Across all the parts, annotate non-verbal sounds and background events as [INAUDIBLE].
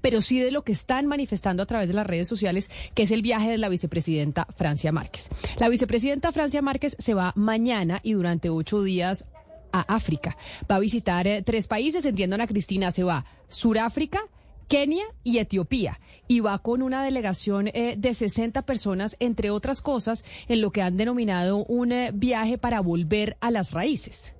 pero sí de lo que están manifestando a través de las redes sociales, que es el viaje de la vicepresidenta Francia Márquez. La vicepresidenta Francia Márquez se va mañana y durante ocho días a África. Va a visitar eh, tres países, entiendo Ana Cristina, se va Suráfrica, Kenia y Etiopía. Y va con una delegación eh, de 60 personas, entre otras cosas, en lo que han denominado un eh, viaje para volver a las raíces.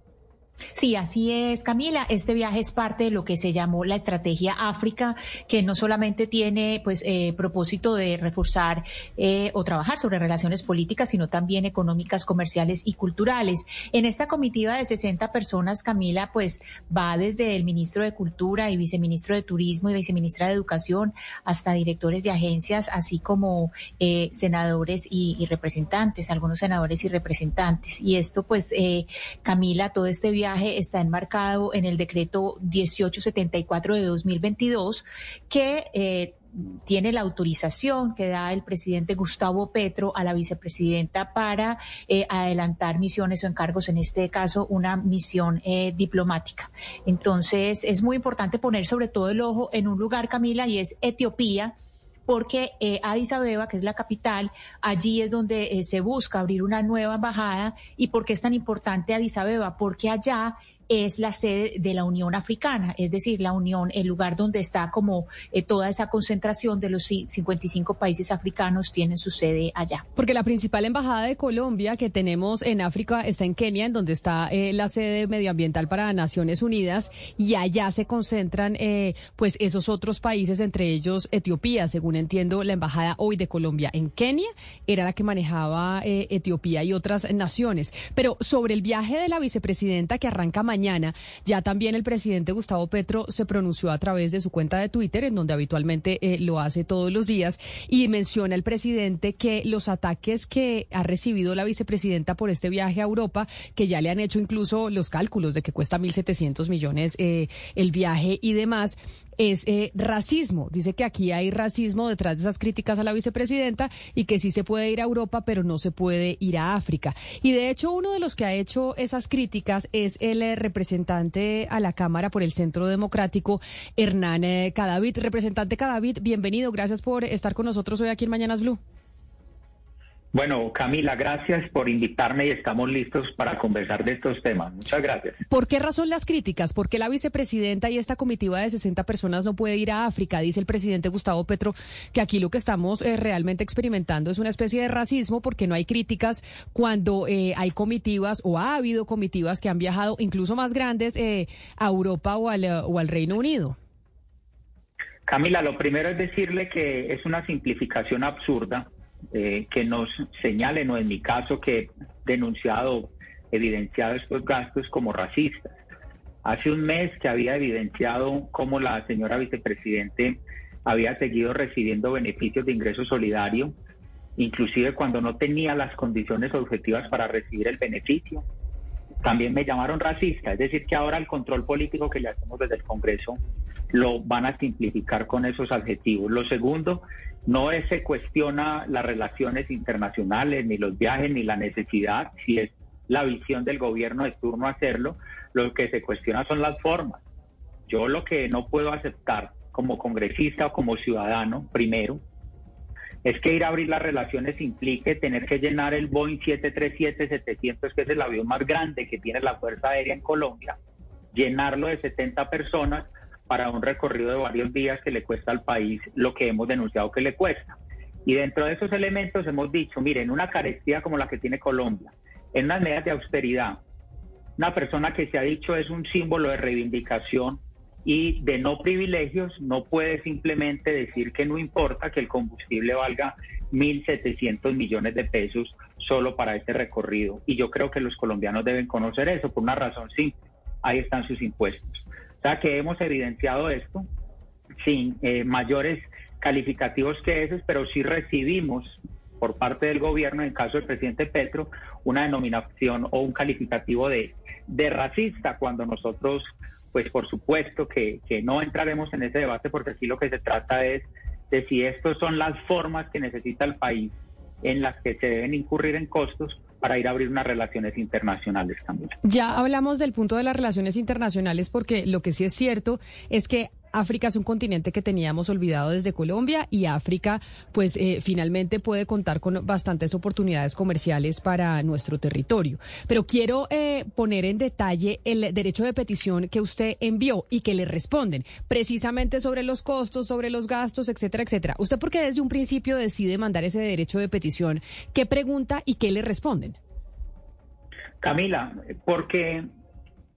Sí, así es, Camila. Este viaje es parte de lo que se llamó la estrategia África, que no solamente tiene pues eh, propósito de reforzar eh, o trabajar sobre relaciones políticas, sino también económicas, comerciales y culturales. En esta comitiva de 60 personas, Camila, pues va desde el ministro de Cultura y viceministro de Turismo y viceministra de Educación hasta directores de agencias, así como eh, senadores y, y, representantes, algunos senadores y representantes. Y esto, pues, Camila, todo este viaje viaje está enmarcado en el decreto 1874 de 2022 que eh, tiene la autorización que da el presidente Gustavo Petro a la vicepresidenta para eh, adelantar misiones o encargos, en este caso una misión eh, diplomática. Entonces es muy importante poner sobre todo el ojo en un lugar, Camila, y es Etiopía porque eh, Addis Abeba, que es la capital, allí es donde eh, se busca abrir una nueva embajada. ¿Y por qué es tan importante Addis Abeba? Porque allá es la sede de la Unión Africana, es decir, la Unión, el lugar donde está como eh, toda esa concentración de los 55 países africanos tienen su sede allá. Porque la principal embajada de Colombia que tenemos en África está en Kenia, en donde está eh, la sede medioambiental para Naciones Unidas, y allá se concentran eh, pues esos otros países, entre ellos Etiopía, según entiendo, la embajada hoy de Colombia en Kenia era la que manejaba Etiopía y otras naciones. Pero sobre el viaje de la vicepresidenta que arranca mañana, mañana. Ya también el presidente Gustavo Petro se pronunció a través de su cuenta de Twitter, en donde habitualmente eh, lo hace todos los días, y menciona el presidente que los ataques que ha recibido la vicepresidenta por este viaje a Europa, que ya le han hecho incluso los cálculos de que cuesta 1.700 millones eh, el viaje y demás, es eh, racismo. Dice que aquí hay racismo detrás de esas críticas a la vicepresidenta y que sí se puede ir a Europa, pero no se puede ir a África. Y de hecho, uno de los que ha hecho esas críticas es el eh, representante a la Cámara por el Centro Democrático, Hernán eh, Cadavid. Representante Cadavid, bienvenido. Gracias por estar con nosotros hoy aquí en Mañanas Blue. Bueno, Camila, gracias por invitarme y estamos listos para conversar de estos temas. Muchas gracias. ¿Por qué razón las críticas? ¿Por qué la vicepresidenta y esta comitiva de 60 personas no puede ir a África? Dice el presidente Gustavo Petro que aquí lo que estamos eh, realmente experimentando es una especie de racismo porque no hay críticas cuando eh, hay comitivas o ha habido comitivas que han viajado incluso más grandes eh, a Europa o al, o al Reino Unido. Camila, lo primero es decirle que es una simplificación absurda eh, que nos señalen, o en mi caso, que he denunciado, evidenciado estos gastos como racistas. Hace un mes que había evidenciado cómo la señora vicepresidente había seguido recibiendo beneficios de ingreso solidario, inclusive cuando no tenía las condiciones objetivas para recibir el beneficio. También me llamaron racista, es decir, que ahora el control político que le hacemos desde el Congreso lo van a simplificar con esos adjetivos. Lo segundo, no se cuestiona las relaciones internacionales, ni los viajes, ni la necesidad, si es la visión del gobierno de turno hacerlo, lo que se cuestiona son las formas. Yo lo que no puedo aceptar como congresista o como ciudadano, primero, es que ir a abrir las relaciones implique tener que llenar el Boeing 737-700, que es el avión más grande que tiene la Fuerza Aérea en Colombia, llenarlo de 70 personas para un recorrido de varios días que le cuesta al país lo que hemos denunciado que le cuesta. Y dentro de esos elementos hemos dicho, miren, una carestía como la que tiene Colombia, en unas medidas de austeridad, una persona que se ha dicho es un símbolo de reivindicación y de no privilegios, no puede simplemente decir que no importa que el combustible valga 1.700 millones de pesos solo para este recorrido. Y yo creo que los colombianos deben conocer eso por una razón simple. Ahí están sus impuestos sea que hemos evidenciado esto sin eh, mayores calificativos que esos, pero sí recibimos por parte del gobierno, en caso del presidente Petro, una denominación o un calificativo de, de racista, cuando nosotros, pues por supuesto que, que no entraremos en ese debate, porque aquí lo que se trata es de si estas son las formas que necesita el país en las que se deben incurrir en costos para ir a abrir unas relaciones internacionales también. Ya hablamos del punto de las relaciones internacionales porque lo que sí es cierto es que África es un continente que teníamos olvidado desde Colombia y África, pues eh, finalmente puede contar con bastantes oportunidades comerciales para nuestro territorio. Pero quiero eh, poner en detalle el derecho de petición que usted envió y que le responden, precisamente sobre los costos, sobre los gastos, etcétera, etcétera. ¿Usted por qué desde un principio decide mandar ese derecho de petición? ¿Qué pregunta y qué le responden? Camila, porque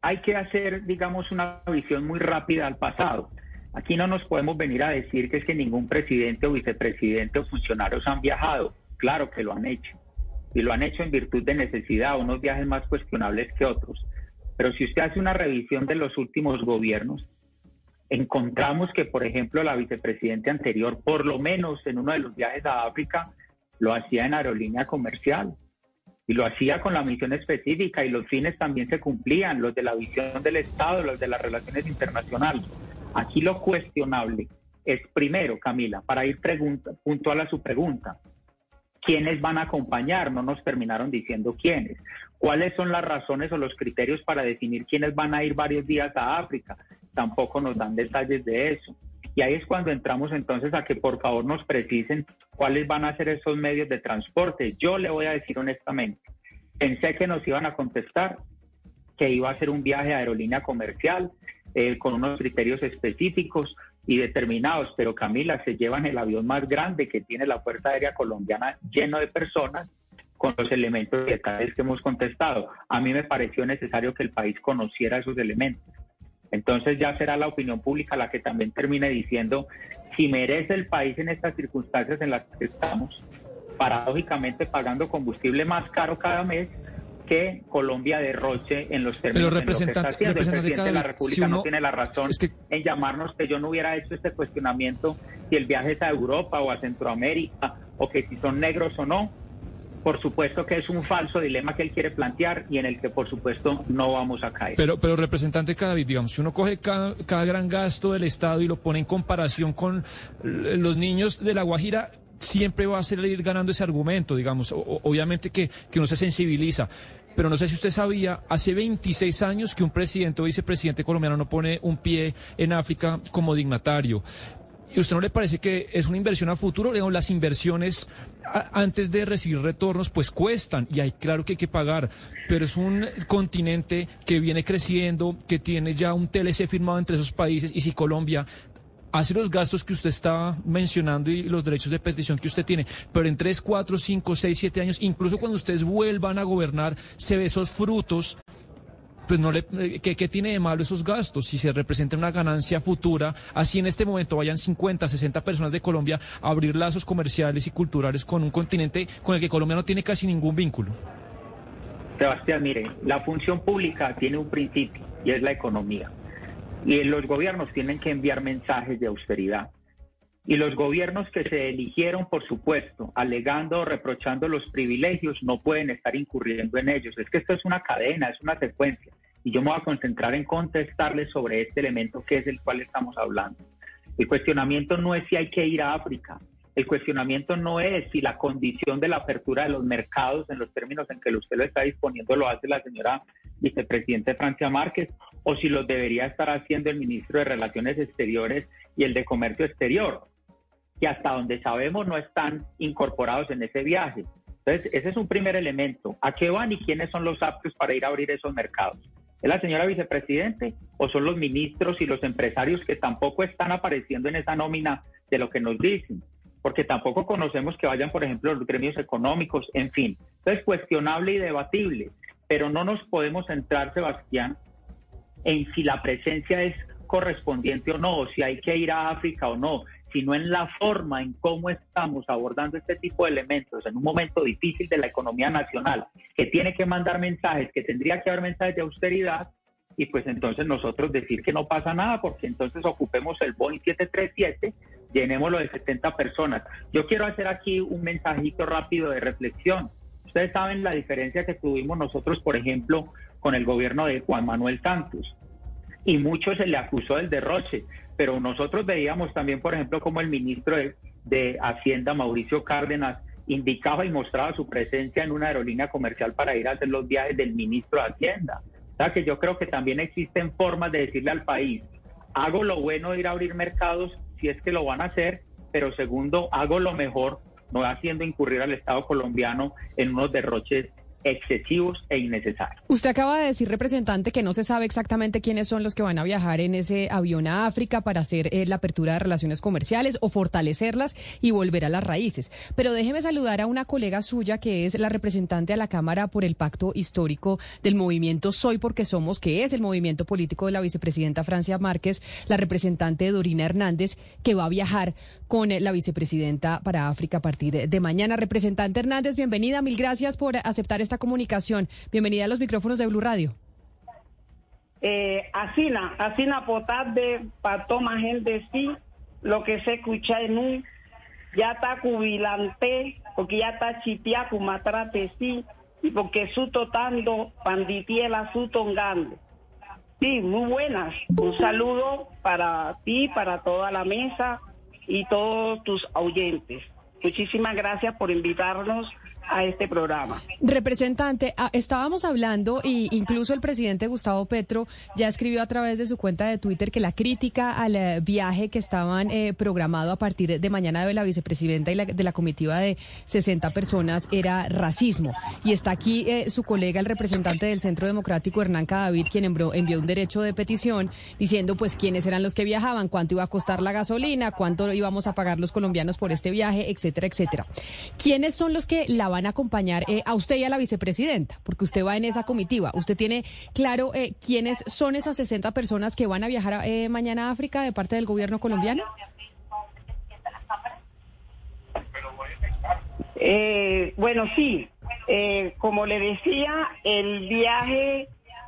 hay que hacer, digamos, una visión muy rápida al pasado. Aquí no nos podemos venir a decir que es que ningún presidente o vicepresidente o funcionarios han viajado. Claro que lo han hecho. Y lo han hecho en virtud de necesidad, unos viajes más cuestionables que otros. Pero si usted hace una revisión de los últimos gobiernos, encontramos que, por ejemplo, la vicepresidente anterior, por lo menos en uno de los viajes a África, lo hacía en aerolínea comercial y lo hacía con la misión específica y los fines también se cumplían, los de la visión del Estado, los de las relaciones internacionales. Aquí lo cuestionable es primero, Camila, para ir puntual a su pregunta, ¿quiénes van a acompañar? No nos terminaron diciendo quiénes. ¿Cuáles son las razones o los criterios para definir quiénes van a ir varios días a África? Tampoco nos dan detalles de eso. Y ahí es cuando entramos entonces a que por favor nos precisen cuáles van a ser esos medios de transporte. Yo le voy a decir honestamente, pensé que nos iban a contestar que iba a ser un viaje a aerolínea comercial eh, con unos criterios específicos y determinados, pero Camila, se llevan el avión más grande que tiene la Fuerza Aérea Colombiana lleno de personas con los elementos y detalles que hemos contestado. A mí me pareció necesario que el país conociera esos elementos. Entonces ya será la opinión pública la que también termine diciendo si merece el país en estas circunstancias en las que estamos, paradójicamente pagando combustible más caro cada mes que Colombia derroche en los términos Pero representante, El presidente de la República no tiene la razón en llamarnos que yo no hubiera hecho este cuestionamiento si el viaje es a Europa o a Centroamérica o que si son negros o no por supuesto que es un falso dilema que él quiere plantear y en el que por supuesto no vamos a caer. Pero, pero representante Cadavid, digamos, si uno coge cada, gran gasto del Estado y lo pone en comparación con los niños de La Guajira, siempre va a ir ganando ese argumento, digamos, obviamente que, que uno se sensibiliza. Pero no sé si usted sabía, hace 26 años que un presidente o vicepresidente colombiano no pone un pie en África como dignatario. ¿Y usted no le parece que es una inversión a futuro? Digamos, las inversiones antes de recibir retornos, pues cuestan y hay claro que hay que pagar, pero es un continente que viene creciendo, que tiene ya un TLC firmado entre esos países y si Colombia hace los gastos que usted está mencionando y los derechos de petición que usted tiene, pero en 3, 4, 5, 6, 7 años, incluso cuando ustedes vuelvan a gobernar, se ve esos frutos pues no le, eh, ¿qué, tiene de malo esos gastos? Si se representa una ganancia futura, así en este momento vayan 50, 60 personas de Colombia a abrir lazos comerciales y culturales con un continente con el que Colombia no tiene casi ningún vínculo. Sebastián, mire, la función pública tiene un principio y es la economía. Y los gobiernos tienen que enviar mensajes de austeridad. Y los gobiernos que se eligieron, por supuesto, alegando o reprochando los privilegios, no pueden estar incurriendo en ellos. Es que esto es una cadena, es una secuencia. Y yo me voy a concentrar en contestarles sobre este elemento que es el cual estamos hablando. El cuestionamiento no es si hay que ir a África. El cuestionamiento no es si la condición de la apertura de los mercados en los términos en que usted lo está disponiendo lo hace la señora vicepresidenta Francia Márquez o si lo debería estar haciendo el ministro de Relaciones Exteriores y el de Comercio Exterior que hasta donde sabemos no están incorporados en ese viaje. Entonces, ese es un primer elemento. ¿A qué van y quiénes son los aptos para ir a abrir esos mercados? ¿Es la señora vicepresidente o son los ministros y los empresarios que tampoco están apareciendo en esa nómina de lo que nos dicen? Porque tampoco conocemos que vayan, por ejemplo, los gremios económicos, en fin. Entonces, cuestionable y debatible, pero no nos podemos centrar, Sebastián, en si la presencia es correspondiente o no, o si hay que ir a África o no sino en la forma en cómo estamos abordando este tipo de elementos en un momento difícil de la economía nacional, que tiene que mandar mensajes, que tendría que haber mensajes de austeridad, y pues entonces nosotros decir que no pasa nada, porque entonces ocupemos el Boeing 737, llenémoslo de 70 personas. Yo quiero hacer aquí un mensajito rápido de reflexión. Ustedes saben la diferencia que tuvimos nosotros, por ejemplo, con el gobierno de Juan Manuel Santos. Y mucho se le acusó del derroche pero nosotros veíamos también, por ejemplo, como el ministro de, Hacienda, Mauricio Cárdenas, indicaba y mostraba su presencia en una aerolínea comercial para ir a hacer los viajes del ministro de Hacienda. O sea que yo creo que también existen formas de decirle al país, hago lo bueno de ir a abrir mercados si es que lo van a hacer, pero segundo, hago lo mejor no haciendo incurrir al Estado colombiano en unos derroches excesivos e innecesarios. Usted acaba de decir, representante, que no se sabe exactamente quiénes son los que van a viajar en ese avión a África para hacer eh, la apertura de relaciones comerciales o fortalecerlas y volver a las raíces. Pero déjeme saludar a una colega suya que es la representante a la Cámara por el Pacto Histórico del movimiento Soy porque Somos, que es el movimiento político de la vicepresidenta Francia Márquez, la representante Dorina Hernández, que va a viajar con eh, la vicepresidenta para África a partir de mañana. Representante Hernández, bienvenida, mil gracias por aceptar esta comunicación. Bienvenida a los micrófonos de Blue Radio. Eh, asina, asina de para tomar gente sí, lo que se escucha en un, ya está jubilante, porque ya está chipia matrate sí, y porque su totando panditiela su tongando. Sí, muy buenas. Un saludo para ti, para toda la mesa y todos tus oyentes. Muchísimas gracias por invitarnos a este programa. Representante, ah, estábamos hablando y incluso el presidente Gustavo Petro ya escribió a través de su cuenta de Twitter que la crítica al eh, viaje que estaban eh, programado a partir de mañana de la vicepresidenta y de la comitiva de 60 personas era racismo. Y está aquí eh, su colega, el representante del Centro Democrático, Hernán Cadavid, quien envió, envió un derecho de petición diciendo pues quiénes eran los que viajaban, cuánto iba a costar la gasolina, cuánto íbamos a pagar los colombianos por este viaje, etcétera, etcétera. ¿Quiénes son los que la van a acompañar eh, a usted y a la vicepresidenta, porque usted va en esa comitiva. ¿Usted tiene claro eh, quiénes son esas 60 personas que van a viajar eh, mañana a África de parte del gobierno colombiano? bueno, sí. como le decía, el viaje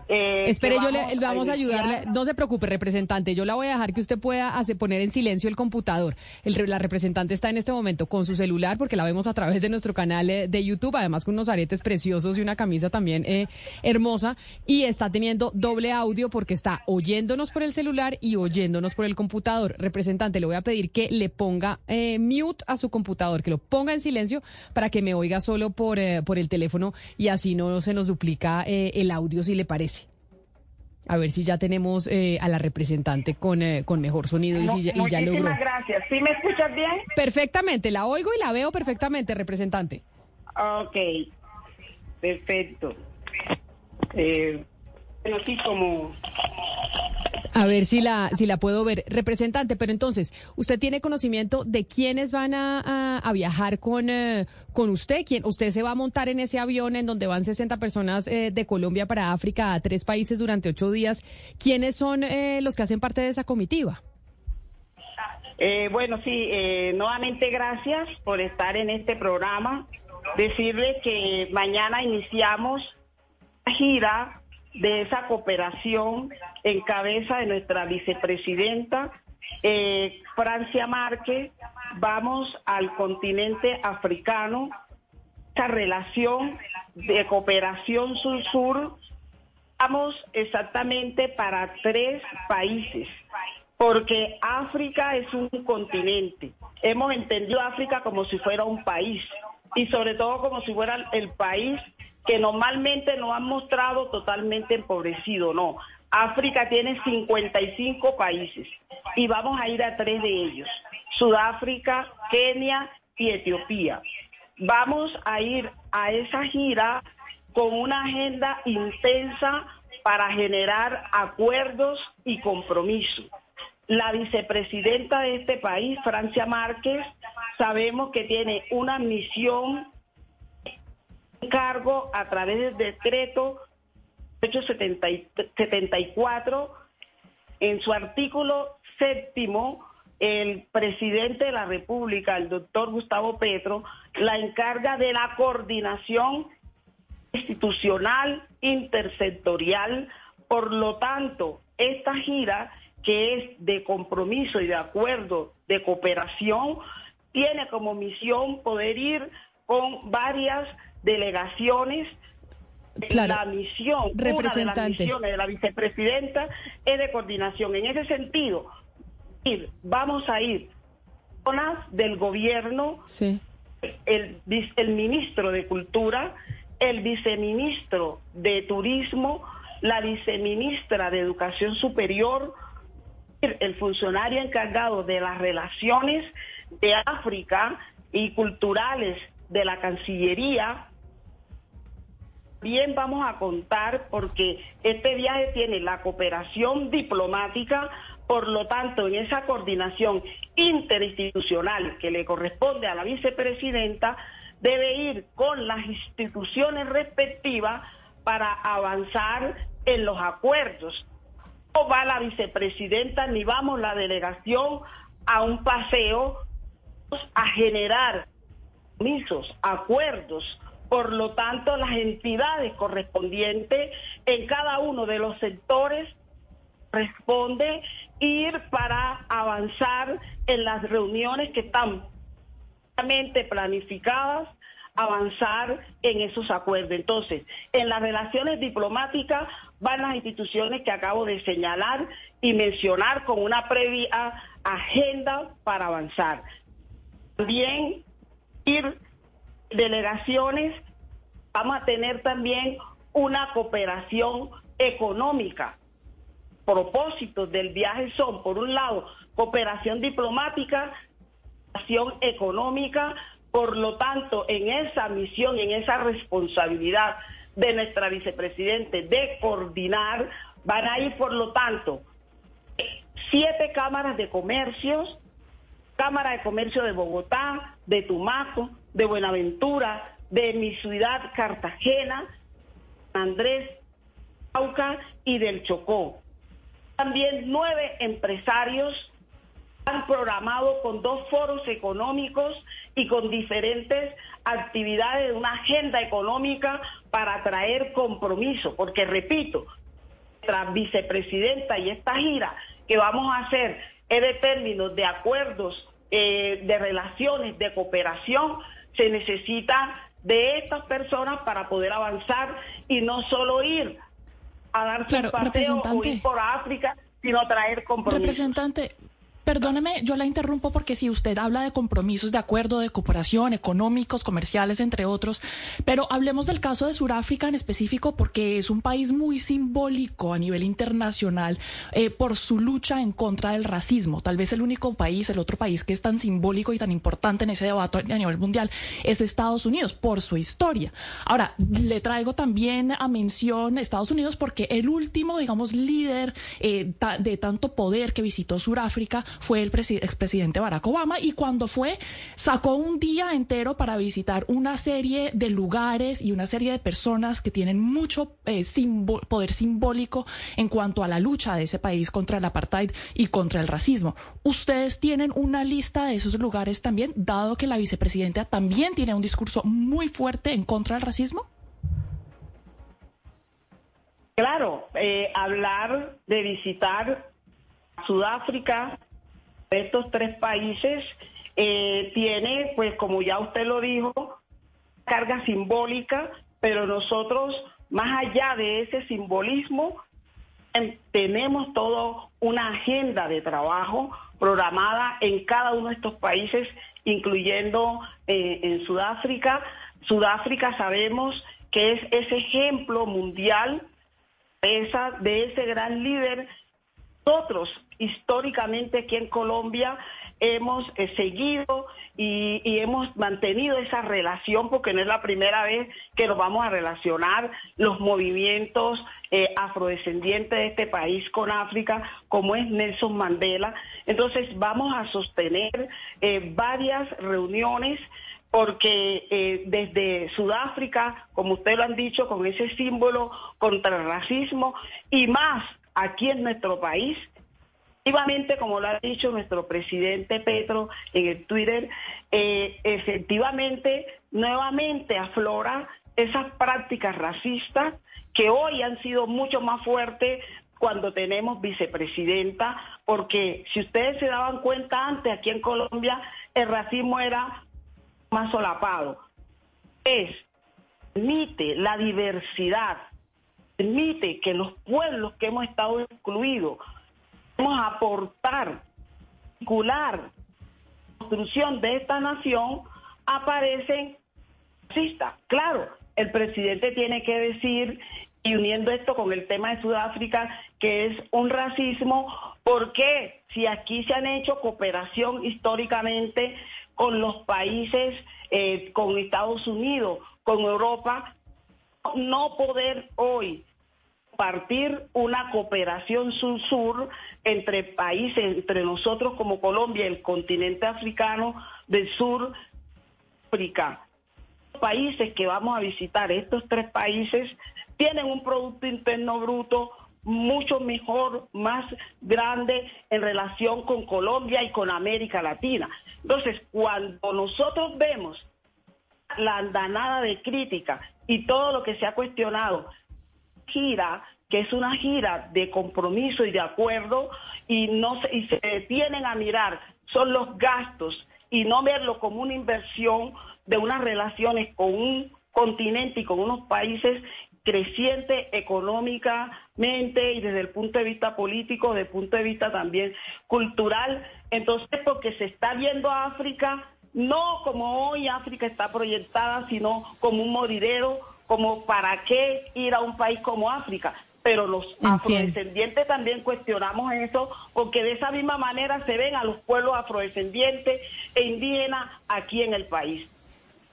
eh, Espere, yo le vamos a ayudarle. No se preocupe, representante. Yo la voy a dejar que usted pueda hacer, poner en silencio el computador. El, la representante está en este momento con su celular porque la vemos a través de nuestro canal eh, de YouTube, además con unos aretes preciosos y una camisa también eh, hermosa. Y está teniendo doble audio porque está oyéndonos por el celular y oyéndonos por el computador. Representante, le voy a pedir que le ponga eh, mute a su computador, que lo ponga en silencio para que me oiga solo por, por el teléfono y así no se nos duplica el audio si le parece. A ver si ya tenemos eh, a la representante con, eh, con mejor sonido y, si ya, y ya logró. Muchísimas gracias. ¿Sí me escuchas bien? Perfectamente, la oigo y la veo perfectamente, representante. Ok, perfecto. Eh, bueno, sí, como a ver si la, si la puedo ver. Representante, pero entonces, ¿usted tiene conocimiento de quiénes van a, viajar con, eh, con usted? ¿Quién, ¿Usted se va a montar en ese avión en donde van 60 personas eh, de Colombia para África a tres países durante ocho días? ¿Quiénes son eh, los que hacen parte de esa comitiva? bueno, sí, nuevamente gracias por estar en este programa. Decirle que mañana iniciamos gira de esa cooperación en cabeza de nuestra vicepresidenta eh, Francia Márquez. Vamos al continente africano, esa relación de cooperación sur-sur. Vamos exactamente para tres países, porque África es un continente. Hemos entendido África como si fuera un país y sobre todo como si fuera el país que normalmente no han mostrado totalmente empobrecido, no. África tiene 55 países y vamos a ir a tres de ellos, Sudáfrica, Kenia y Etiopía. Vamos a ir a esa gira con una agenda intensa para generar acuerdos y compromisos. La vicepresidenta de este país, Francia Márquez, sabemos que tiene una misión cargo a través del decreto 874, en su artículo séptimo, el presidente de la República, el doctor Gustavo Petro, la encarga de la coordinación institucional intersectorial. Por lo tanto, esta gira, que es de compromiso y de acuerdo de cooperación, tiene como misión poder ir con varias delegaciones. La misión, Representante. una de las misiones de la vicepresidenta es de coordinación. En ese sentido, vamos a ir zonas del gobierno, el, el ministro de Cultura, el viceministro de Turismo, la viceministra de Educación Superior, el funcionario encargado de las relaciones de África y culturales de la Cancillería. Bien vamos a contar porque este viaje tiene la cooperación diplomática, por lo tanto, en esa coordinación interinstitucional que le corresponde a la vicepresidenta, debe ir con las instituciones respectivas para avanzar en los acuerdos. No va la vicepresidenta ni vamos la delegación a un paseo a generar permisos, acuerdos. Por lo tanto, las entidades correspondientes en cada uno de los sectores responde ir para avanzar en las reuniones que están planificadas avanzar en esos acuerdos. Entonces, en las relaciones diplomáticas van las instituciones que acabo de señalar y mencionar con una previa agenda para avanzar. También delegaciones, vamos a tener también una cooperación económica. Propósitos del viaje son, por un lado, cooperación diplomática, cooperación económica, por lo tanto, en esa misión, en esa responsabilidad de nuestra vicepresidente de coordinar, van a ir, por lo tanto, siete cámaras de comercios, Cámara de Comercio de Bogotá, de Tumaco, de Buenaventura, de mi ciudad Cartagena, Andrés, Auca y del Chocó. También nueve empresarios han programado con dos foros económicos y con diferentes actividades de una agenda económica para atraer compromiso, porque repito, nuestra vicepresidenta y esta gira que vamos a hacer de términos de acuerdos, eh, de relaciones, de cooperación, se necesita de estas personas para poder avanzar y no solo ir a dar claro, un paseo o ir por África, sino traer compromisos. Representante, Perdóneme, yo la interrumpo porque si usted habla de compromisos de acuerdo de cooperación, económicos, comerciales, entre otros, pero hablemos del caso de Sudáfrica en específico porque es un país muy simbólico a nivel internacional eh, por su lucha en contra del racismo. Tal vez el único país, el otro país que es tan simbólico y tan importante en ese debate a nivel mundial es Estados Unidos por su historia. Ahora, le traigo también a mención Estados Unidos porque el último, digamos, líder eh, de tanto poder que visitó Sudáfrica fue el expresidente Barack Obama y cuando fue sacó un día entero para visitar una serie de lugares y una serie de personas que tienen mucho eh, poder simbólico en cuanto a la lucha de ese país contra el apartheid y contra el racismo. ¿Ustedes tienen una lista de esos lugares también, dado que la vicepresidenta también tiene un discurso muy fuerte en contra del racismo? Claro, eh, hablar de visitar Sudáfrica, estos tres países eh, tiene, pues como ya usted lo dijo, carga simbólica, pero nosotros, más allá de ese simbolismo, tenemos toda una agenda de trabajo programada en cada uno de estos países, incluyendo eh, en Sudáfrica. Sudáfrica sabemos que es ese ejemplo mundial de ese gran líder nosotros históricamente aquí en Colombia hemos eh, seguido y, hemos mantenido esa relación porque no es la primera vez que nos vamos a relacionar los movimientos eh, afrodescendientes de este país con África, como es Nelson Mandela. Entonces vamos a sostener eh, varias reuniones porque desde Sudáfrica, como ustedes lo han dicho, con ese símbolo contra el racismo y más aquí en nuestro país. Efectivamente, como lo ha dicho nuestro presidente Petro en el Twitter, eh, efectivamente, nuevamente aflora esas prácticas racistas que hoy han sido mucho más fuertes cuando tenemos vicepresidenta, porque si ustedes se daban cuenta antes, aquí en Colombia el racismo era más solapado. Es, permite la diversidad, permite que los pueblos que hemos estado excluidos vamos a aportar, construcción de esta nación, aparecen racistas. Claro, el presidente tiene que decir y uniendo esto con el tema de Sudáfrica, que es un racismo, ¿por qué? Si aquí se han hecho cooperación históricamente con los países, eh, con Estados Unidos, con Europa, no poder hoy partir una cooperación sur-sur entre países, entre nosotros como Colombia, el continente africano del sur, África. Países que vamos a visitar, estos tres países, tienen un Producto Interno Bruto mucho mejor, más grande en relación con Colombia y con América Latina. Entonces, cuando nosotros vemos la andanada de crítica y todo lo que se ha cuestionado, gira que es una gira de compromiso y de acuerdo y no se, y se detienen a mirar son los gastos y no verlo como una inversión de unas relaciones con un continente y con unos países creciente económicamente y desde el punto de vista político, desde el punto de vista también cultural. Entonces, porque se está viendo a África no como hoy África está proyectada, sino como un moridero, como para qué ir a un país como África. Pero los afrodescendientes también cuestionamos eso, porque de esa misma manera se ven a los pueblos afrodescendientes e indígenas aquí en el país.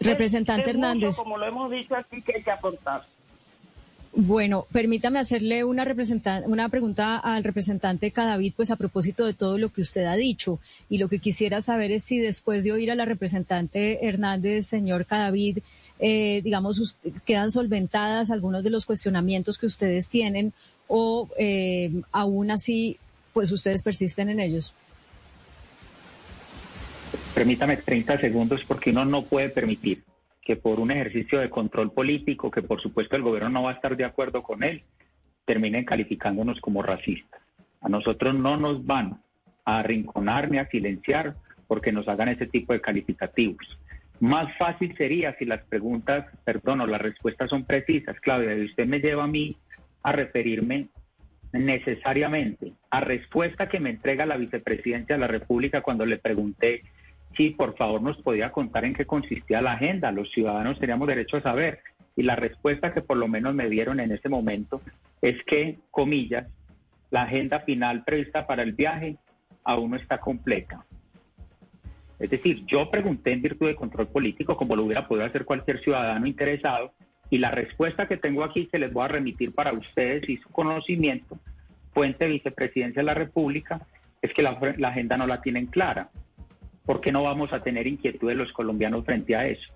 Representante Hernández. como lo hemos dicho aquí, que hay que aportar. Bueno, permítame hacerle una, una pregunta al representante Cadavid, pues a propósito de todo lo que usted ha dicho. Y lo que quisiera saber es si después de oír a la representante Hernández, señor Cadavid, eh, digamos, quedan solventadas algunos de los cuestionamientos que ustedes tienen o eh, aún así, pues ustedes persisten en ellos. Permítame 30 segundos porque uno no puede permitir que por un ejercicio de control político, que por supuesto el gobierno no va a estar de acuerdo con él, terminen calificándonos como racistas. A nosotros no nos van a arrinconar ni a silenciar porque nos hagan ese tipo de calificativos. Más fácil sería si las preguntas, perdón, o las respuestas son precisas. Claudia, y usted me lleva a mí a referirme necesariamente a respuesta que me entrega la vicepresidencia de la República cuando le pregunté Sí, por favor nos podía contar en qué consistía la agenda. Los ciudadanos teníamos derecho a saber. Y la respuesta que por lo menos me dieron en ese momento es que, comillas, la agenda final prevista para el viaje aún no está completa. Es decir, yo pregunté en virtud de control político, como lo hubiera podido hacer cualquier ciudadano interesado, y la respuesta que tengo aquí se les voy a remitir para ustedes y su conocimiento, fuente vicepresidencia de la República, es que la, la agenda no la tienen clara. ¿por qué no vamos a tener inquietudes los colombianos frente a eso?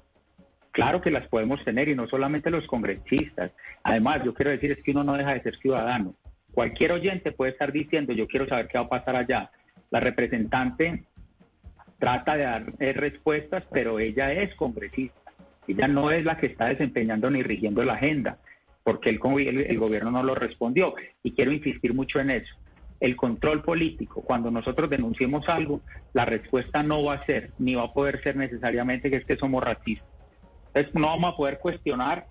Claro que las podemos tener y no solamente los congresistas. Además, yo quiero decir es que uno no deja de ser ciudadano. Cualquier oyente puede estar diciendo, yo quiero saber qué va a pasar allá. La representante trata de dar eh, respuestas, pero ella es congresista. Ella no es la que está desempeñando ni rigiendo la agenda, porque el, el gobierno no lo respondió. Y quiero insistir mucho en eso el control político. Cuando nosotros denunciemos algo, la respuesta no va a ser, ni va a poder ser necesariamente que es que somos racistas. Entonces no vamos a poder cuestionar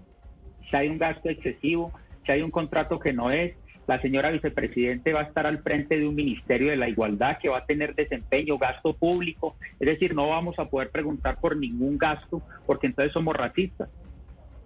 si hay un gasto excesivo, si hay un contrato que no es. La señora vicepresidente va a estar al frente de un ministerio de la igualdad que va a tener desempeño, gasto público. Es decir, no vamos a poder preguntar por ningún gasto porque entonces somos racistas.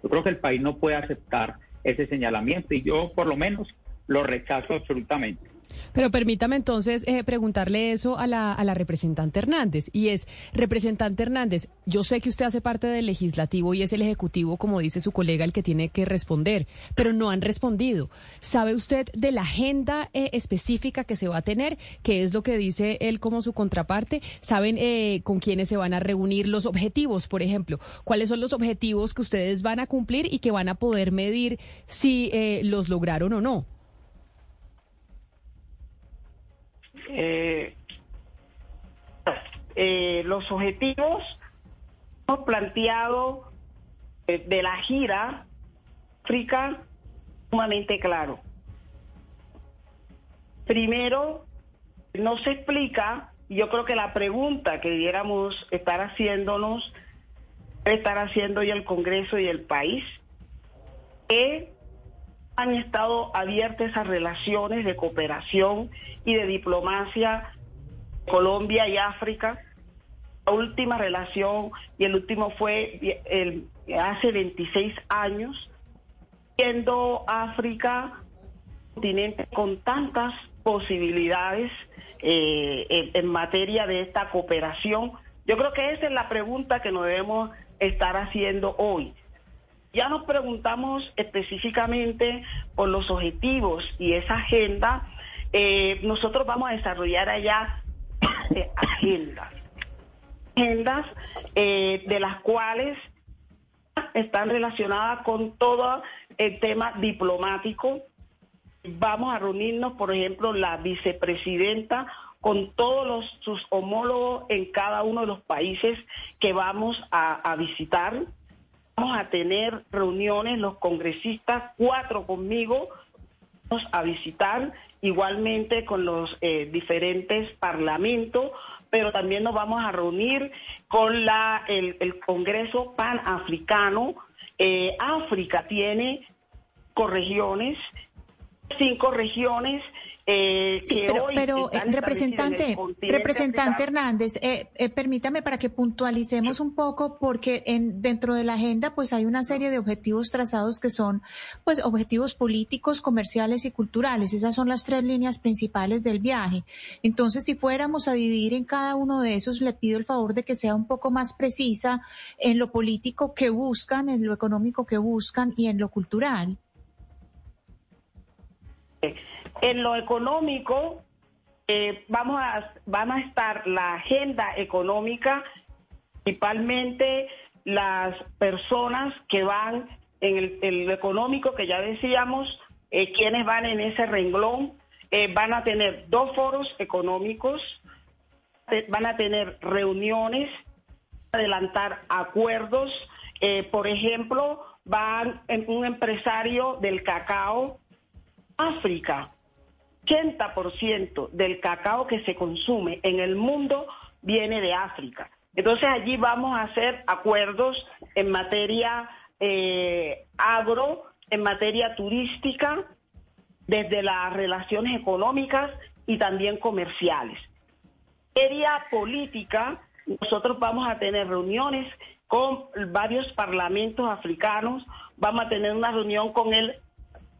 Yo creo que el país no puede aceptar ese señalamiento y yo por lo menos lo rechazo absolutamente. Pero permítame entonces eh, preguntarle eso a la, a la representante Hernández. Y es, representante Hernández, yo sé que usted hace parte del legislativo y es el ejecutivo, como dice su colega, el que tiene que responder, pero no han respondido. ¿Sabe usted de la agenda eh, específica que se va a tener? ¿Qué es lo que dice él como su contraparte? ¿Saben eh, con quiénes se van a reunir los objetivos, por ejemplo? ¿Cuáles son los objetivos que ustedes van a cumplir y que van a poder medir si los lograron o no? Eh, eh, los objetivos hemos planteado eh, de la gira África sumamente claro. Primero, no se explica, yo creo que la pregunta que debiéramos estar haciéndonos, estar haciendo y el Congreso y el país, es han estado abiertas esas relaciones de cooperación y de diplomacia Colombia y África. La última relación y el último fue el, hace 26 años. siendo África un continente con tantas posibilidades eh, en, en materia de esta cooperación. Yo creo que esa es la pregunta que nos debemos estar haciendo hoy. Ya nos preguntamos específicamente por los objetivos y esa agenda. eh, nosotros vamos a desarrollar allá [COUGHS] eh, agendas. Agendas eh, de las cuales están relacionadas con todo el tema diplomático. Vamos a reunirnos, por ejemplo, la vicepresidenta con todos los, sus homólogos en cada uno de los países que vamos a, a visitar. Vamos a tener reuniones, los congresistas, cuatro conmigo, vamos a visitar igualmente con los eh, diferentes parlamentos, pero también nos vamos a reunir con la, el, Congreso Panafricano. Eh, África tiene cinco regiones, cinco regiones eh, Sí, que pero, hoy pero están eh, representante, representante. Hernández, eh, eh, permítame para que puntualicemos un poco, porque en, dentro de la agenda, pues hay una serie de objetivos trazados que son, pues, objetivos políticos, comerciales y culturales. Esas son las tres líneas principales del viaje. Entonces, si fuéramos a dividir en cada uno de esos, le pido el favor de que sea un poco más precisa en lo político que buscan, en lo económico que buscan y en lo cultural. En lo económico, eh, vamos a, van a estar la agenda económica, principalmente las personas que van en el, económico, que ya decíamos, eh, quienes van en ese renglón, eh, van a tener dos foros económicos, van a tener reuniones, adelantar acuerdos. Por ejemplo, van un empresario del cacao, África, 80% del cacao que se consume en el mundo viene de África. Entonces allí vamos a hacer acuerdos en materia eh, agro, en materia turística, desde las relaciones económicas y también comerciales. En materia política, nosotros vamos a tener reuniones con varios parlamentos africanos, vamos a tener una reunión con el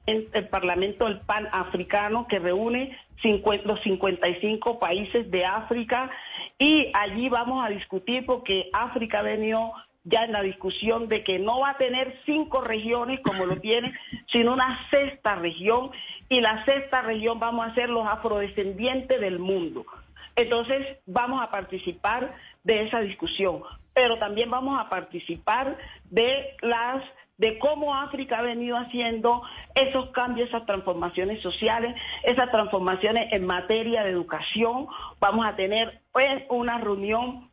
en el Parlamento del PAN africano que reúne 50 los 55 países de África. Y allí vamos a discutir porque África ha venido ya en la discusión de que no va a tener cinco regiones como lo tiene, sino una sexta región. Y la sexta región vamos a ser los afrodescendientes del mundo. Entonces vamos a participar de esa discusión, pero también vamos a participar de las de cómo África ha venido haciendo esos cambios, esas transformaciones sociales, esas transformaciones en materia de educación. Vamos a tener pues, una reunión,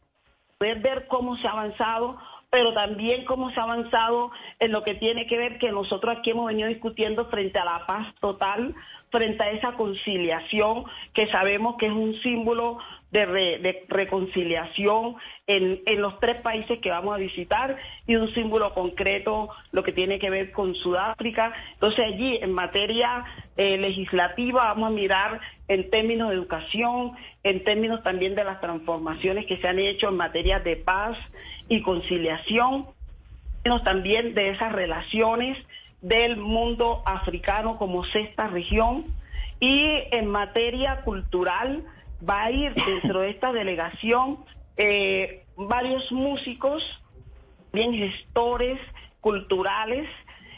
ver cómo se ha avanzado, pero también cómo se ha avanzado en lo que tiene que ver que nosotros aquí hemos venido discutiendo frente a la paz total, frente a esa conciliación que sabemos que es un símbolo de, re- reconciliación en, en los tres países que vamos a visitar y un símbolo concreto lo que tiene que ver con Sudáfrica. Entonces allí en materia eh, legislativa vamos a mirar en términos de educación, en términos también de las transformaciones que se han hecho en materia de paz y conciliación, términos también de esas relaciones del mundo africano como sexta región y en materia cultural va a ir dentro de esta delegación eh, varios músicos, bien gestores culturales,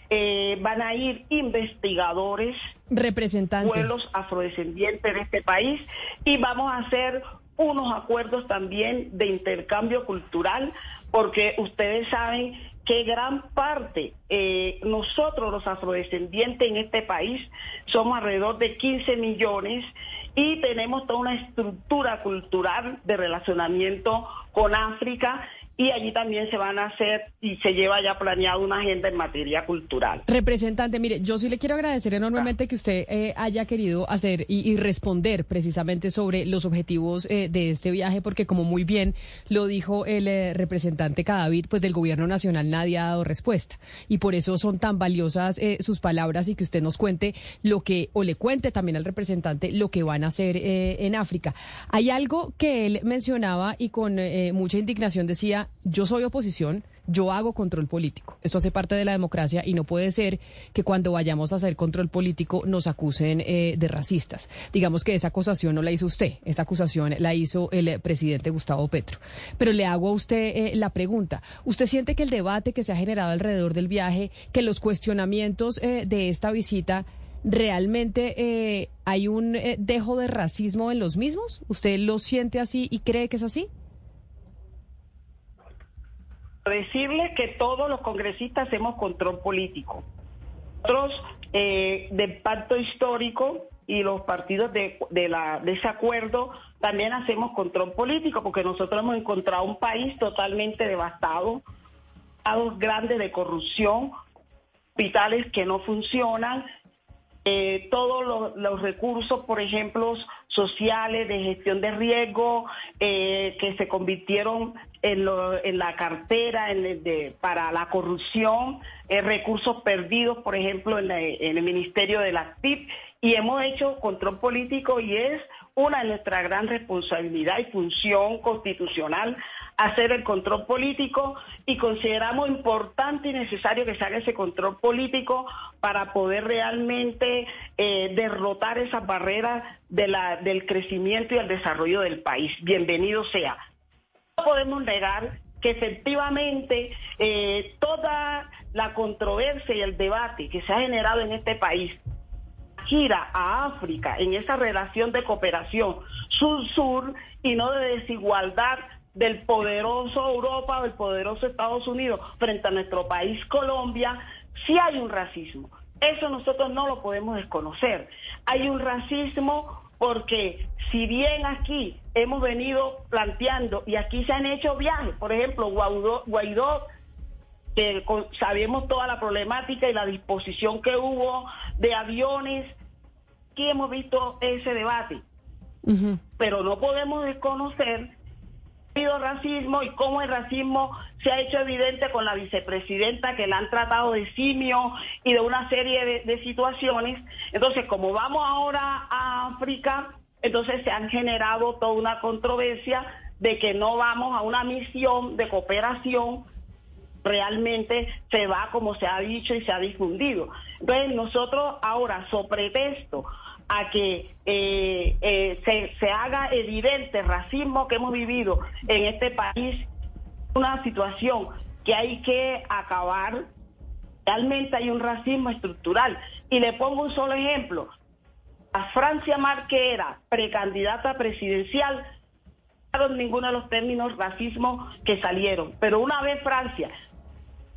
eh, van a ir investigadores, Representante. pueblos afrodescendientes de este país y vamos a hacer unos acuerdos también de intercambio cultural porque ustedes saben que gran parte, eh, nosotros los afrodescendientes en este país somos alrededor de 15 millones y tenemos toda una estructura cultural de relacionamiento con África y allí también se van a hacer y se lleva ya planeada una agenda en materia cultural. Representante, mire, yo sí le quiero agradecer enormemente que usted eh, haya querido hacer y, y responder precisamente sobre los objetivos eh, de este viaje, porque como muy bien lo dijo el eh, representante Cadavid, pues del gobierno nacional nadie ha dado respuesta. Y por eso son tan valiosas eh, sus palabras y que usted nos cuente lo que, o le cuente también al representante lo que van a hacer en África. Hay algo que él mencionaba y con eh, mucha indignación decía yo soy oposición, yo hago control político. Esto hace parte de la democracia y no puede ser que cuando vayamos a hacer control político nos acusen eh, de racistas. Digamos que esa acusación no la hizo usted, esa acusación la hizo el presidente Gustavo Petro. Pero le hago a usted eh, la pregunta. ¿Usted siente que el debate que se ha generado alrededor del viaje, que los cuestionamientos eh, de esta visita, realmente hay un dejo de racismo en los mismos? ¿Usted lo siente así y cree que es así? Decirle que todos los congresistas hacemos control político. Nosotros, eh, del pacto histórico y los partidos de, de, la, de ese acuerdo, también hacemos control político, porque nosotros hemos encontrado un país totalmente devastado, grandes de corrupción, hospitales que no funcionan, eh, todos los, recursos, por ejemplo, sociales de gestión de riesgo, eh, que se convirtieron en, la cartera para la corrupción, eh, recursos perdidos, por ejemplo, en, en, el Ministerio de la TIP, y hemos hecho control político y es una de nuestras gran responsabilidad y función constitucional hacer el control político y consideramos importante y necesario que se haga ese control político para poder realmente eh, derrotar esas barreras del crecimiento y el desarrollo del país. Bienvenido sea. No podemos negar que efectivamente eh, toda la controversia y el debate que se ha generado en este país gira a África en esa relación de cooperación sur-sur y no de desigualdad del poderoso Europa o del poderoso Estados Unidos frente a nuestro país Colombia, sí hay un racismo. Eso nosotros no lo podemos desconocer. Hay un racismo porque si bien aquí hemos venido planteando y aquí se han hecho viajes, por ejemplo, Guaidó, que sabemos toda la problemática y la disposición que hubo de aviones, aquí hemos visto ese debate, pero no podemos desconocer habido racismo y cómo el racismo se ha hecho evidente con la vicepresidenta que la han tratado de simio y de una serie de, situaciones. Entonces, como vamos ahora a África, entonces se han generado toda una controversia de que no vamos a una misión de cooperación realmente se va como se ha dicho y se ha difundido. Entonces nosotros ahora, sobre pretexto a que eh, eh, se, haga evidente el racismo que hemos vivido en este país, una situación que hay que acabar. Realmente hay un racismo estructural. Y le pongo un solo ejemplo. A Francia Marquera, precandidata presidencial, no ninguno de los términos racismo que salieron. Pero una vez Francia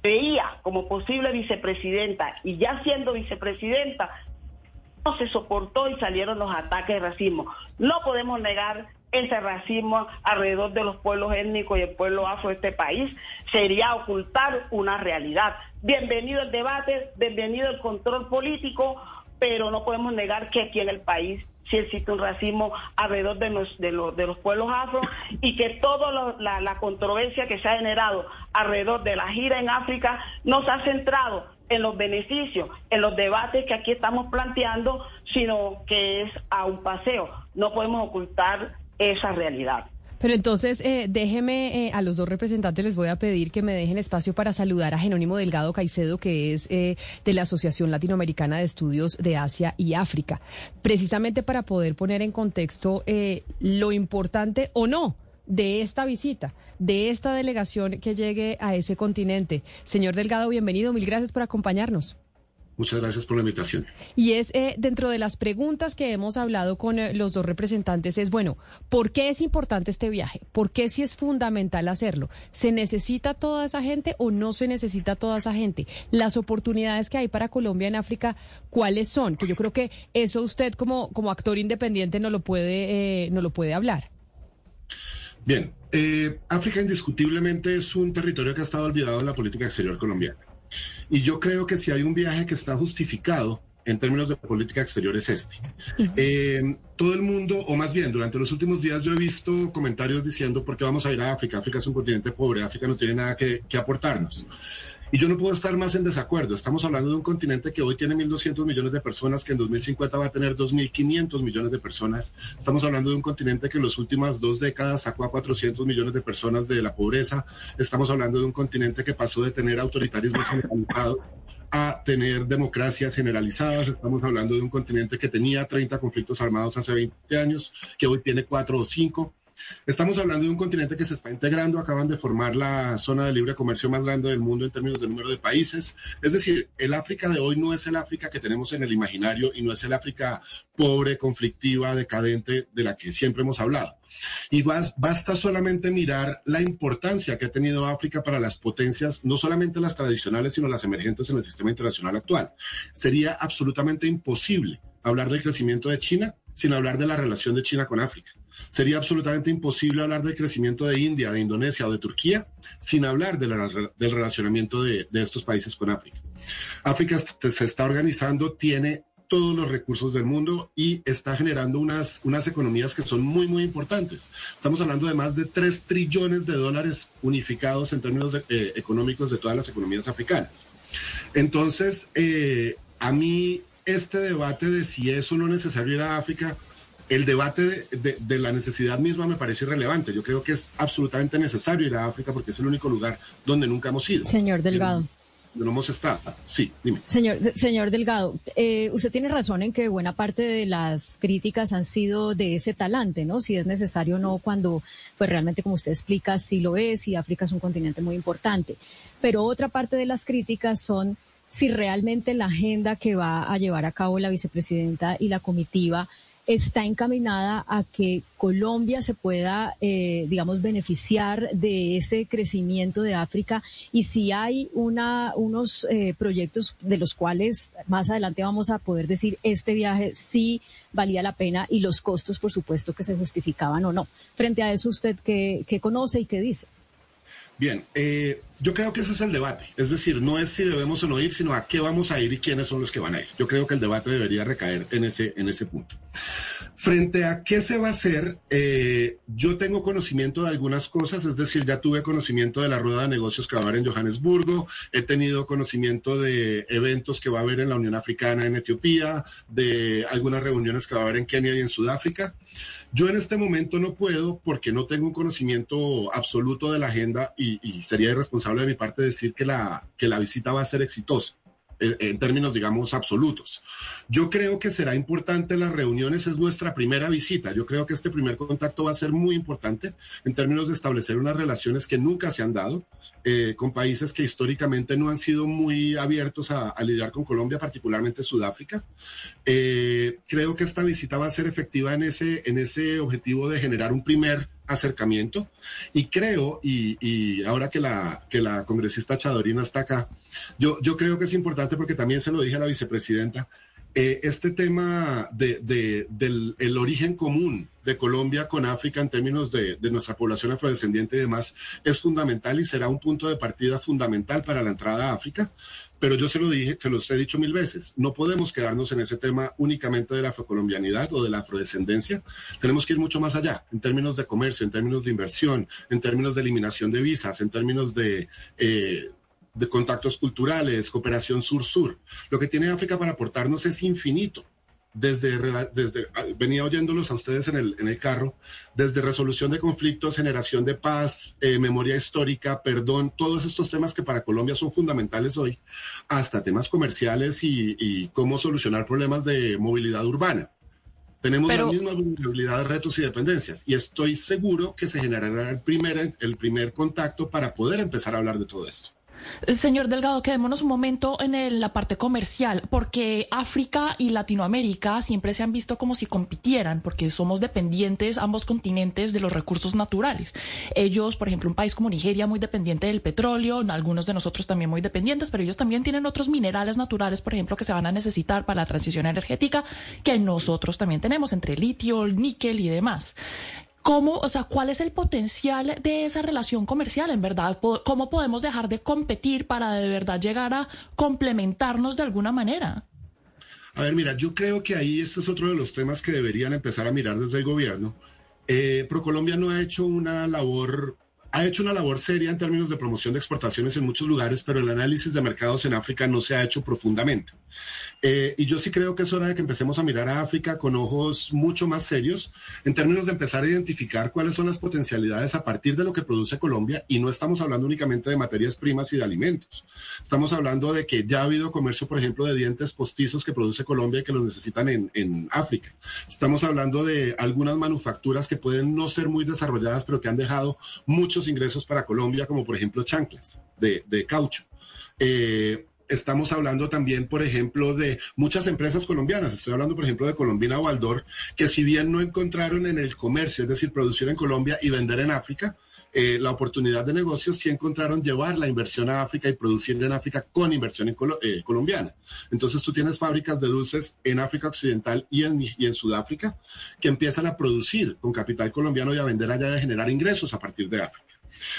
veía como posible vicepresidenta y ya siendo vicepresidenta, se soportó y salieron los ataques de racismo. No podemos negar ese racismo alrededor de los pueblos étnicos y el pueblo afro de este país. Sería ocultar una realidad. Bienvenido el debate, bienvenido el control político, pero no podemos negar que aquí en el país sí existe un racismo alrededor de los, pueblos afro y que toda la, la controversia que se ha generado alrededor de la gira en África nos ha centrado en los beneficios, en los debates que aquí estamos planteando, sino que es a un paseo. No podemos ocultar esa realidad. Pero entonces, eh, déjeme, eh, a los dos representantes les voy a pedir que me dejen espacio para saludar a Jerónimo Delgado Caicedo, que es eh, de la Asociación Latinoamericana de Estudios de Asia y África, precisamente para poder poner en contexto lo importante o no de esta visita, de esta delegación que llegue a ese continente. Señor Delgado, bienvenido, mil gracias por acompañarnos. Muchas gracias por la invitación. Y es eh, dentro de las preguntas que hemos hablado con eh, los dos representantes, es bueno, ¿por qué es importante este viaje? ¿Por qué si es fundamental hacerlo? ¿Se necesita toda esa gente o no se necesita toda esa gente? Las oportunidades que hay para Colombia en África, ¿cuáles son? Que yo creo que eso usted como, como actor independiente no lo puede, eh, no lo puede hablar. Bien, eh, África indiscutiblemente es un territorio que ha estado olvidado en la política exterior colombiana. Y yo creo que si hay un viaje que está justificado en términos de política exterior es este. Eh, todo el mundo, o más bien, durante los últimos días yo he visto comentarios diciendo por qué vamos a ir a África. África es un continente pobre, África no tiene nada que, aportarnos. Y yo no puedo estar más en desacuerdo. Estamos hablando de un continente que hoy tiene 1.200 millones de personas, que en 2050 va a tener 2.500 millones de personas. Estamos hablando de un continente que en las últimas dos décadas sacó a 400 millones de personas de la pobreza. Estamos hablando de un continente que pasó de tener autoritarismo generalizado a tener democracias generalizadas. Estamos hablando de un continente que tenía 30 conflictos armados hace 20 años, que hoy tiene 4 o 5. Estamos hablando de un continente que se está integrando, acaban de formar la zona de libre comercio más grande del mundo en términos de número de países. Es decir, el África de hoy no es el África que tenemos en el imaginario y no es el África pobre, conflictiva, decadente de la que siempre hemos hablado. Y basta solamente mirar la importancia que ha tenido África para las potencias, no solamente las tradicionales, sino las emergentes en el sistema internacional actual. Sería absolutamente imposible hablar del crecimiento de China sin hablar de la relación de China con África. Sería absolutamente imposible hablar del crecimiento de India, de Indonesia o de Turquía sin hablar del relacionamiento de, de estos países con África. África se está organizando, tiene todos los recursos del mundo y está generando unas, unas economías que son muy, muy importantes. Estamos hablando de más de 3 trillones de dólares unificados en términos eh, económicos de todas las economías africanas. Entonces, eh, a mí este debate de si es o no necesario ir a África, el debate de, de, la necesidad misma me parece irrelevante. Yo creo que es absolutamente necesario ir a África porque es el único lugar donde nunca hemos ido. Señor Delgado no hemos estado. Sí, dime. Señor, señor Delgado, eh, usted tiene razón en que buena parte de las críticas han sido de ese talante, ¿no? Si es necesario o no, cuando, pues realmente, como usted explica, sí lo es y África es un continente muy importante. Pero otra parte de las críticas son si realmente la agenda que va a llevar a cabo la vicepresidenta y la comitiva está encaminada a que Colombia se pueda, eh, digamos, beneficiar de ese crecimiento de África y si hay una, unos eh, proyectos de los cuales más adelante vamos a poder decir este viaje sí valía la pena y los costos, por supuesto, que se justificaban o no. Frente a eso, ¿usted qué, conoce y qué dice? Bien, eh, yo creo que ese es el debate. Es decir, no es si debemos o no ir, sino a qué vamos a ir y quiénes son los que van a ir. Yo creo que el debate debería recaer en ese, en ese punto. Frente a qué se va a hacer, eh, yo tengo conocimiento de algunas cosas, es decir, ya tuve conocimiento de la rueda de negocios que va a haber en Johannesburgo, he tenido conocimiento de eventos que va a haber en la Unión Africana en Etiopía, de algunas reuniones que va a haber en Kenia y en Sudáfrica. Yo en este momento no puedo porque no tengo un conocimiento absoluto de la agenda y, y sería irresponsable de mi parte decir que la, que la visita va a ser exitosa en términos, digamos, absolutos. Yo creo que será importante las reuniones, es nuestra primera visita. Yo creo que este primer contacto va a ser muy importante en términos de establecer unas relaciones que nunca se han dado eh, con países que históricamente no han sido muy abiertos a, lidiar con Colombia, particularmente Sudáfrica. Eh, creo que esta visita va a ser efectiva en ese, en ese objetivo de generar un primer acercamiento y creo, y, ahora que la, que la congresista Chadorina está acá, yo, yo creo que es importante porque también se lo dije a la vicepresidenta, eh, este tema de, del el origen común de Colombia con África en términos de, de, nuestra población afrodescendiente y demás es fundamental y será un punto de partida fundamental para la entrada a África. Pero yo se lo dije, se los he dicho mil veces, no podemos quedarnos en ese tema únicamente de la afrocolombianidad o de la afrodescendencia. Tenemos que ir mucho más allá, en términos de comercio, en términos de inversión, en términos de eliminación de visas, en términos de, eh, de contactos culturales, cooperación sur-sur. Lo que tiene África para aportarnos es infinito desde, desde ah, venía oyéndolos a ustedes en el, en el carro, desde resolución de conflictos, generación de paz, eh, memoria histórica, perdón, todos estos temas que para Colombia son fundamentales hoy, hasta temas comerciales y, y cómo solucionar problemas de movilidad urbana. Tenemos la misma vulnerabilidad retos y dependencias y estoy seguro que se generará el primer, el primer contacto para poder empezar a hablar de todo esto. Señor Delgado, quedémonos un momento en la parte comercial, porque África y Latinoamérica siempre se han visto como si compitieran, porque somos dependientes ambos continentes de los recursos naturales. Ellos, por ejemplo, un país como Nigeria muy dependiente del petróleo, algunos de nosotros también muy dependientes, pero ellos también tienen otros minerales naturales, por ejemplo, que se van a necesitar para la transición energética, que nosotros también tenemos, entre litio, níquel y demás. ¿Cómo, o sea, cuál es el potencial de esa relación comercial en verdad? ¿Cómo podemos dejar de competir para de verdad llegar a complementarnos de alguna manera? A ver, mira, yo creo que ahí este es otro de los temas que deberían empezar a mirar desde el gobierno. Eh, ProColombia no ha hecho una labor ha hecho una labor seria en términos de promoción de exportaciones en muchos lugares, pero el análisis de mercados en África no se ha hecho profundamente. Eh, y yo sí creo que es hora de que empecemos a mirar a África con ojos mucho más serios en términos de empezar a identificar cuáles son las potencialidades a partir de lo que produce Colombia. Y no estamos hablando únicamente de materias primas y de alimentos. Estamos hablando de que ya ha habido comercio, por ejemplo, de dientes postizos que produce Colombia y que los necesitan en, en África. Estamos hablando de algunas manufacturas que pueden no ser muy desarrolladas, pero que han dejado muchos ingresos para Colombia, como por ejemplo chanclas de, de caucho. Eh, estamos hablando también, por ejemplo, de muchas empresas colombianas. Estoy hablando, por ejemplo, de Colombina Waldor, que si bien no encontraron en el comercio, es decir, producir en Colombia y vender en África, eh, la oportunidad de negocios, sí encontraron llevar la inversión a África y producir en África con inversión en eh, colombiana. Entonces tú tienes fábricas de dulces en África Occidental y en, y en Sudáfrica que empiezan a producir con capital colombiano y a vender allá y a generar ingresos a partir de África.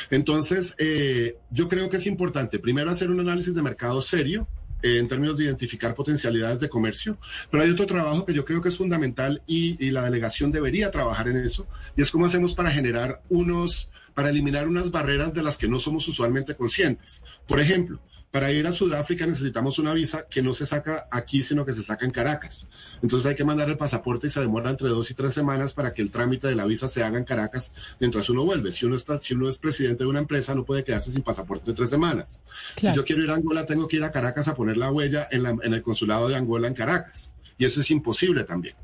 Entonces, eh, yo creo que es importante primero hacer un análisis de mercado serio, eh, en términos de identificar potencialidades de comercio, pero hay otro trabajo que yo creo que es fundamental y, y, la delegación debería trabajar en eso, y es cómo hacemos para generar unos, para eliminar unas barreras de las que no somos usualmente conscientes. Por ejemplo, para ir a Sudáfrica necesitamos una visa que no se saca aquí, sino que se saca en Caracas. Entonces hay que mandar el pasaporte y se demora entre dos y tres semanas para que el trámite de la visa se haga en Caracas mientras uno vuelve. Si uno, está, si uno es presidente de una empresa, no puede quedarse sin pasaporte en tres semanas. Claro. Si yo quiero ir a Angola, tengo que ir a Caracas a poner la huella en, la, en el consulado de Angola en Caracas. Y eso es imposible también.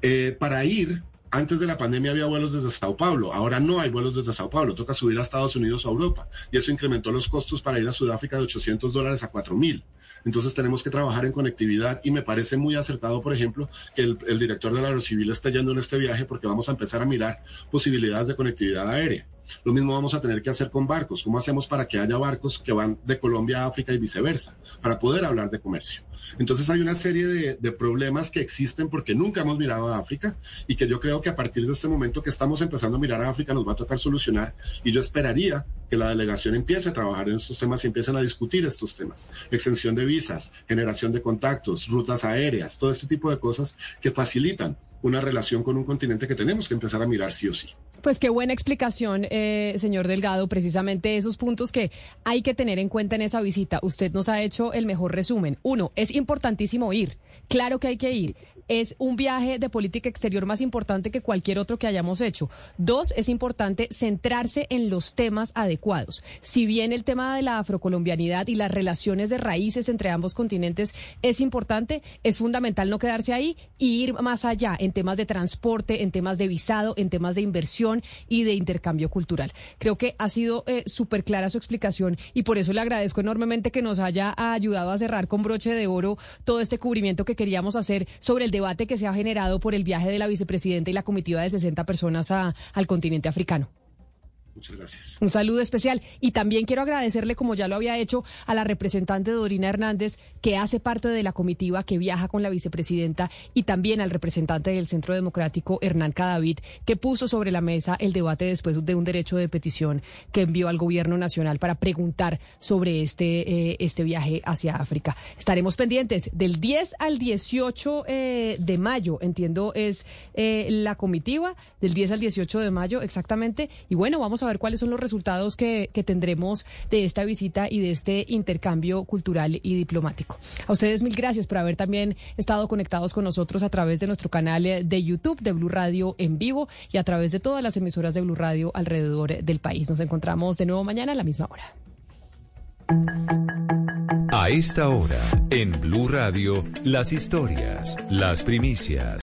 Eh, para ir antes de la pandemia había vuelos desde Sao Paulo, ahora no hay vuelos desde Sao Paulo, toca subir a Estados Unidos o a Europa. Y eso incrementó los costos para ir a Sudáfrica de 800 dólares a 4 mil. Entonces tenemos que trabajar en conectividad y me parece muy acertado, por ejemplo, que el, el director del Aerocivil esté yendo en este viaje porque vamos a empezar a mirar posibilidades de conectividad aérea. Lo mismo vamos a tener que hacer con barcos. ¿Cómo hacemos para que haya barcos que van de Colombia a África y viceversa? Para poder hablar de comercio. Entonces hay una serie de, problemas que existen porque nunca hemos mirado a África y que yo creo que a partir de este momento que estamos empezando a mirar a África nos va a tocar solucionar y yo esperaría que la delegación empiece a trabajar en estos temas y empiecen a discutir estos temas. Extensión de visas, generación de contactos, rutas aéreas, todo este tipo de cosas que facilitan una relación con un continente que tenemos que empezar a mirar sí o sí. Pues qué buena explicación, eh, señor Delgado, precisamente esos puntos que hay que tener en cuenta en esa visita. Usted nos ha hecho el mejor resumen. Uno, es importantísimo ir. Claro que hay que ir es un viaje de política exterior más importante que cualquier otro que hayamos hecho. Dos, es importante centrarse en los temas adecuados. Si bien el tema de la afrocolombianidad y las relaciones de raíces entre ambos continentes es importante, es fundamental no quedarse ahí y ir más allá en temas de transporte, en temas de visado, en temas de inversión y de intercambio cultural. Creo que ha sido eh, súper clara su explicación y por eso le agradezco enormemente que nos haya ayudado a cerrar con broche de oro todo este cubrimiento que queríamos hacer sobre el debate que se ha generado por el viaje de la vicepresidenta y la comitiva de 60 personas a, al continente africano. Muchas gracias. Un saludo especial. Y también quiero agradecerle, como ya lo había hecho, a la representante Dorina Hernández, que hace parte de la comitiva que viaja con la vicepresidenta, y también al representante del Centro Democrático, Hernán Cadavid, que puso sobre la mesa el debate después de un derecho de petición que envió al Gobierno Nacional para preguntar sobre este, eh, este viaje hacia África. Estaremos pendientes del 10 al 18 eh, de mayo, entiendo, es eh, la comitiva, del 10 al 18 de mayo exactamente. Y bueno, vamos a ver cuáles son los resultados que, tendremos de esta visita y de este intercambio cultural y diplomático. A ustedes mil gracias por haber también estado conectados con nosotros a través de nuestro canal de YouTube de Blue Radio en vivo y a través de todas las emisoras de Blue Radio alrededor del país. Nos encontramos de nuevo mañana a la misma hora. A esta hora, en Blue Radio, las historias, las primicias